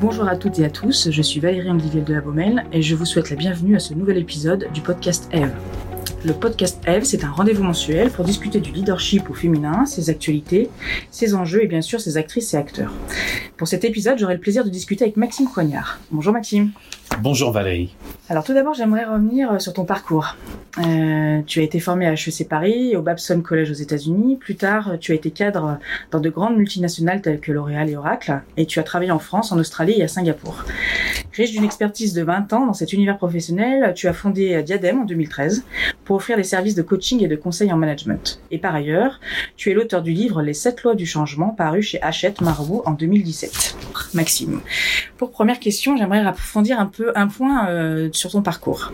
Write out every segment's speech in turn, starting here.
Bonjour à toutes et à tous, je suis Valérie Angliviel de la Baumelle et je vous souhaite la bienvenue à ce nouvel épisode du podcast Eve. Le podcast Eve, c'est un rendez-vous mensuel pour discuter du leadership au féminin, ses actualités, ses enjeux et bien sûr ses actrices et acteurs. Pour cet épisode, j'aurai le plaisir de discuter avec Maxime Coignard. Bonjour Maxime. Bonjour Valérie. Alors tout d'abord, j'aimerais revenir sur ton parcours. Euh, tu as été formé à HEC Paris, au Babson College aux États-Unis. Plus tard, tu as été cadre dans de grandes multinationales telles que L'Oréal et Oracle. Et tu as travaillé en France, en Australie et à Singapour. Riche d'une expertise de 20 ans dans cet univers professionnel, tu as fondé Diadem en 2013 pour offrir des services de coaching et de conseil en management. Et par ailleurs, tu es l'auteur du livre Les 7 lois du changement paru chez Hachette Marabout en 2017. Maxime, pour première question, j'aimerais approfondir un peu un point euh, sur ton parcours.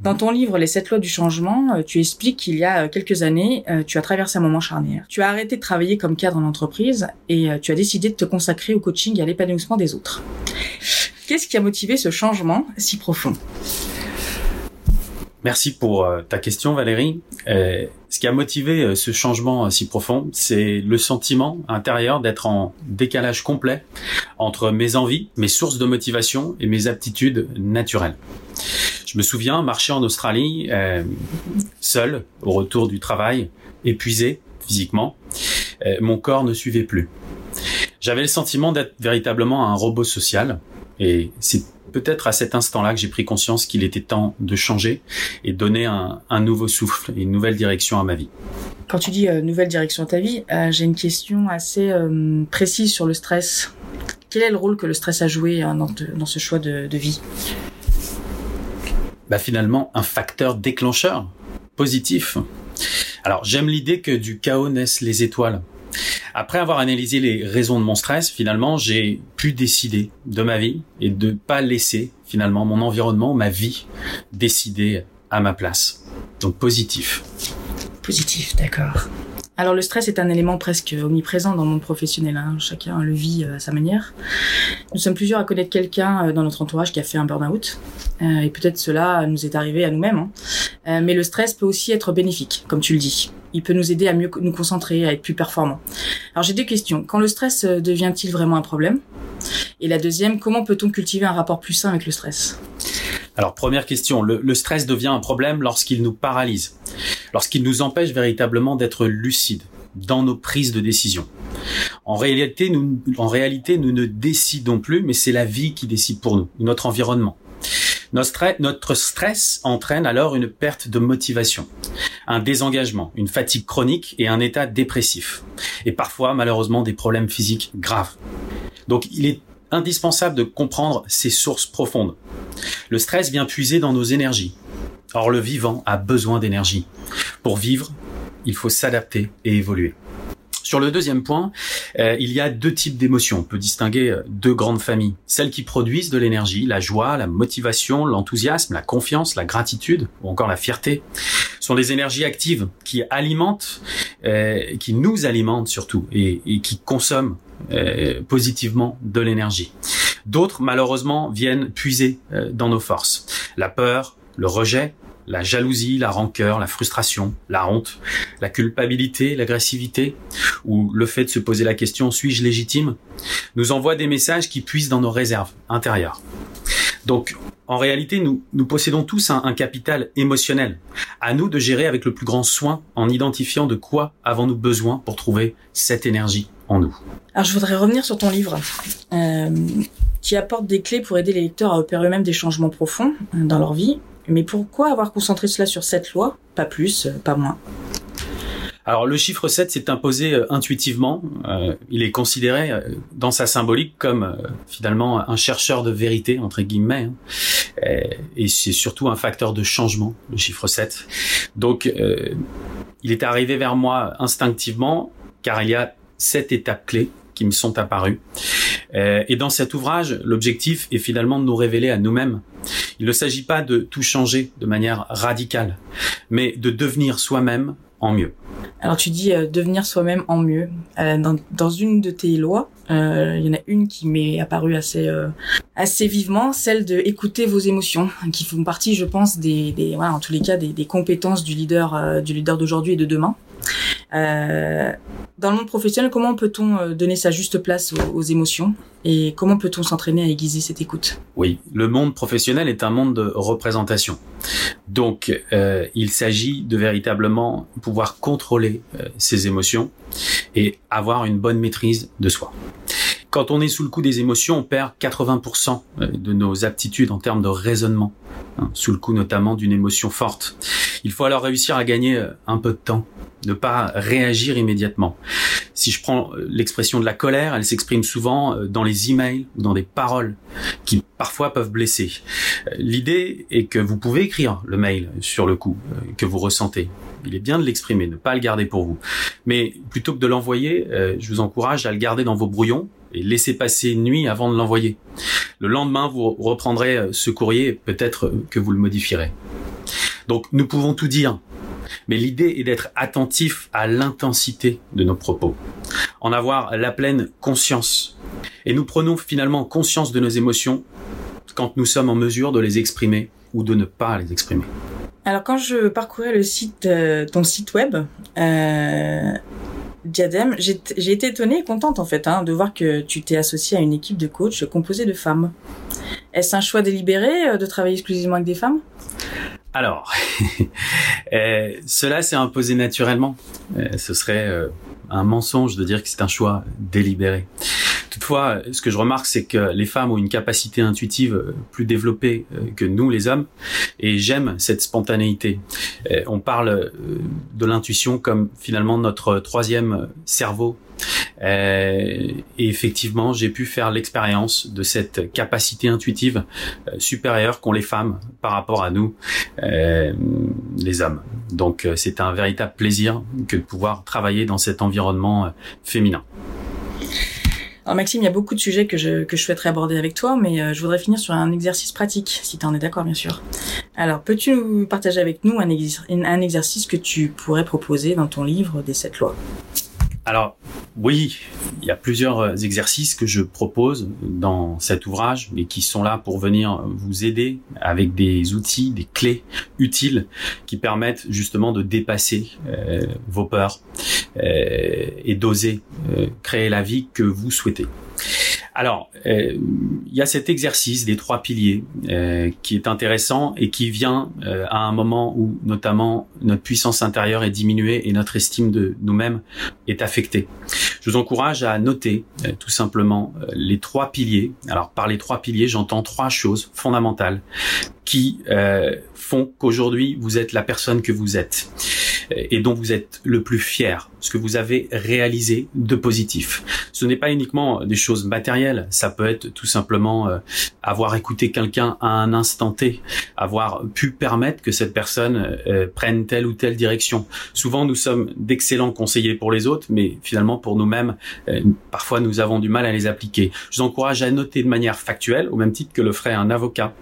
Dans ton livre Les 7 lois du changement, euh, tu expliques qu'il y a quelques années, euh, tu as traversé un moment charnière. Tu as arrêté de travailler comme cadre en entreprise et tu as décidé de te consacrer au coaching et à l'épanouissement des autres. Qu'est-ce qui a motivé ce changement si profond? Merci pour euh, ta question Valérie. Euh, ce qui a motivé euh, ce changement si profond, c'est le sentiment intérieur d'être en décalage complet entre mes envies, mes sources de motivation et mes aptitudes naturelles. Je me souviens marcher en Australie seul au retour du travail, épuisé physiquement. mon corps ne suivait plus. J'avais le sentiment d'être véritablement un robot social et c'est peut-être à cet instant-là que j'ai pris conscience qu'il était temps de changer et donner un, nouveau souffle et une nouvelle direction à ma vie. Quand tu dis euh, nouvelle direction à ta vie, euh, j'ai une question assez euh, précise sur le stress. Quel est le rôle que le stress a joué hein, dans, ce choix de, de vie? Bah Finalement, un facteur déclencheur positif. Alors j'aime l'idée que du chaos naissent les étoiles. Après avoir analysé les raisons de mon stress, finalement, j'ai pu décider de ma vie et de pas laisser finalement mon environnement, ma vie décider à ma place. Donc positif. Positif, d'accord. Alors le stress est un élément presque omniprésent dans le monde professionnel. Hein. Chacun le vit euh, à sa manière. Nous sommes plusieurs à connaître quelqu'un euh, dans notre entourage qui a fait un burn-out. Euh, et peut-être cela nous est arrivé à nous-mêmes. Hein. mais le stress peut aussi être bénéfique, comme tu le dis. Il peut nous aider à mieux nous concentrer, à être plus performants. Alors j'ai deux questions. Quand le stress devient-il vraiment un problème? Et la deuxième, comment peut-on cultiver un rapport plus sain avec le stress? Alors première question, le, stress devient un problème lorsqu'il nous paralyse, lorsqu'il nous empêche véritablement d'être lucide dans nos prises de décision. En réalité, nous, en réalité, nous ne décidons plus, mais c'est la vie qui décide pour nous, notre environnement. Notre, stress entraîne alors une perte de motivation, un désengagement, une fatigue chronique et un état dépressif. Et parfois, malheureusement, des problèmes physiques graves. Donc, il est indispensable de comprendre ces sources profondes. Le stress vient puiser dans nos énergies. Or, le vivant a besoin d'énergie. Pour vivre, il faut s'adapter et évoluer. Sur le deuxième point, euh, il y a deux types d'émotions. On peut distinguer euh, deux grandes familles. Celles qui produisent de l'énergie, la joie, la motivation, l'enthousiasme, la confiance, la gratitude ou encore la fierté, sont des énergies actives qui alimentent, euh, qui nous alimentent surtout et, et qui consomment positivement de l'énergie. D'autres, malheureusement, viennent puiser dans nos forces. La peur, le rejet, la jalousie, la rancœur, la frustration, la honte, la culpabilité, l'agressivité, ou le fait de se poser la question suis-je légitime, nous envoient des messages qui puissent dans nos réserves intérieures. Donc, en réalité, nous, nous possédons tous un, capital émotionnel. À nous de gérer avec le plus grand soin en identifiant de quoi avons-nous besoin pour trouver cette énergie en nous. Alors, je voudrais revenir sur ton livre. Euh, qui apporte des clés pour aider les lecteurs à opérer eux-mêmes des changements profonds euh, dans leur vie mais pourquoi avoir concentré cela sur cette loi? Pas plus, euh, pas moins. Alors le chiffre 7 s'est imposé euh, intuitivement. Euh, il est considéré dans sa symbolique comme finalement un chercheur de vérité, entre guillemets. Hein. et c'est surtout un facteur de changement, le chiffre 7. Donc il est arrivé vers moi instinctivement car il y a sept étapes clés qui me sont apparues. et dans cet ouvrage, l'objectif est finalement de nous révéler à nous-mêmes il ne s'agit pas de tout changer de manière radicale, mais de devenir soi-même en mieux. Alors tu dis euh, devenir soi-même en mieux. Euh, dans, une de tes lois, euh, il y en a une qui m'est apparue assez assez vivement, celle de écouter vos émotions, qui font partie, je pense, des, des en tous les cas, des, des compétences du leader du leader d'aujourd'hui et de demain. Euh, dans le monde professionnel, comment peut-on euh, donner sa juste place aux, émotions et comment peut-on s'entraîner à aiguiser cette écoute? Oui, le monde professionnel est un monde de représentation. Donc, euh, il s'agit de véritablement pouvoir contrôler ses émotions et avoir une bonne maîtrise de soi. Quand on est sous le coup des émotions, on perd 80% de nos aptitudes en termes de raisonnement, hein, sous le coup notamment d'une émotion forte. Il faut alors réussir à gagner un peu de temps ne pas réagir immédiatement. Si je prends euh, l'expression de la colère, elle s'exprime souvent euh, dans les emails ou dans des paroles qui parfois peuvent blesser. Euh, l'idée est que vous pouvez écrire le mail sur le coup que vous ressentez. Il est bien de l'exprimer, ne pas le garder pour vous. Mais plutôt que de l'envoyer, je vous encourage à le garder dans vos brouillons et laisser passer une nuit avant de l'envoyer. Le lendemain, vous reprendrez ce courrier, peut-être que vous le modifierez. Donc nous pouvons tout dire, mais l'idée est d'être attentif à l'intensité de nos propos, en avoir la pleine conscience. Et nous prenons finalement conscience de nos émotions quand nous sommes en mesure de les exprimer ou de ne pas les exprimer. Alors quand je parcourais euh, ton site web, euh, Diadem, j'ai été étonnée et contente en fait hein, de voir que tu t'es associée à une équipe de coachs composée de femmes. Est-ce un choix délibéré euh, de travailler exclusivement avec des femmes? Alors, euh, cela s'est imposé naturellement. Euh, ce serait euh, un mensonge de dire que c'est un choix délibéré. Toutefois, ce que je remarque, c'est que les femmes ont une capacité intuitive plus développée que nous, les hommes, et j'aime cette spontanéité. On parle de l'intuition comme finalement notre troisième cerveau et effectivement, j'ai pu faire l'expérience de cette capacité intuitive euh, supérieure qu'ont les femmes par rapport à nous, euh, les hommes. Donc c'est un véritable plaisir que de pouvoir travailler dans cet environnement féminin. Alors Maxime, il y a beaucoup de sujets que je, que je souhaiterais aborder avec toi, mais je voudrais finir sur un exercice pratique, si tu en es d'accord bien sûr. Alors, peux-tu partager avec nous un, un exercice que tu pourrais proposer dans ton livre des sept lois? Alors oui, il y a plusieurs euh, exercices que je propose dans cet ouvrage et qui sont là pour venir vous aider avec des outils, des clés utiles qui permettent justement de dépasser euh, vos peurs euh, et d'oser créer la vie que vous souhaitez. Alors, euh, il y a cet exercice des trois piliers euh, qui est intéressant et qui vient euh, à un moment où notamment notre puissance intérieure est diminuée et notre estime de nous-mêmes est affectée. Je vous encourage à noter tout simplement les trois piliers. Alors, par les trois piliers, j'entends trois choses fondamentales qui font qu'aujourd'hui vous êtes la personne que vous êtes et dont vous êtes le plus fier, ce que vous avez réalisé de positif. Ce n'est pas uniquement des choses matérielles, ça peut être tout simplement euh, avoir écouté quelqu'un à un instant T, avoir pu permettre que cette personne euh, prenne telle ou telle direction. Souvent nous sommes d'excellents conseillers pour les autres, mais finalement pour nous-mêmes, euh, parfois nous avons du mal à les appliquer. Je vous encourage à noter de manière factuelle, au même titre que le ferait un avocat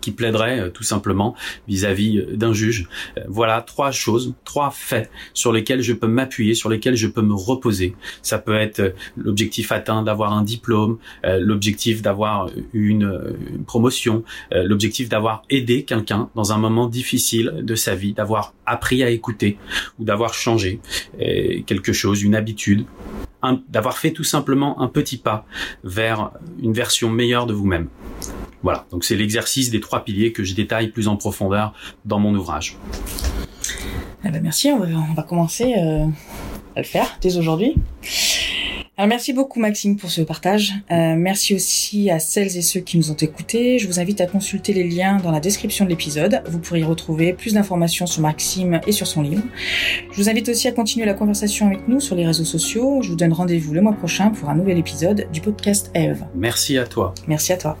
qui plaiderait euh, tout simplement vis-à-vis euh, d'un juge. Euh, voilà trois choses, trois faits sur lesquels je peux m'appuyer, sur lesquels je peux me reposer. Ça peut être l'objectif atteint d'avoir un diplôme, l'objectif d'avoir une, promotion, l'objectif d'avoir aidé quelqu'un dans un moment difficile de sa vie, d'avoir appris à écouter ou d'avoir changé quelque chose, une habitude, d'avoir fait tout simplement un petit pas vers une version meilleure de vous-même. Voilà, donc c'est l'exercice des trois piliers que je détaille plus en profondeur dans mon ouvrage. Eh ben merci, on va, commencer euh, à le faire dès aujourd'hui. Alors merci beaucoup Maxime pour ce partage. Euh, merci aussi à celles et ceux qui nous ont écoutés. Je vous invite à consulter les liens dans la description de l'épisode. Vous pourrez y retrouver plus d'informations sur Maxime et sur son livre. Je vous invite aussi à continuer la conversation avec nous sur les réseaux sociaux. Je vous donne rendez-vous le mois prochain pour un nouvel épisode du podcast Eve. Merci à toi. Merci à toi.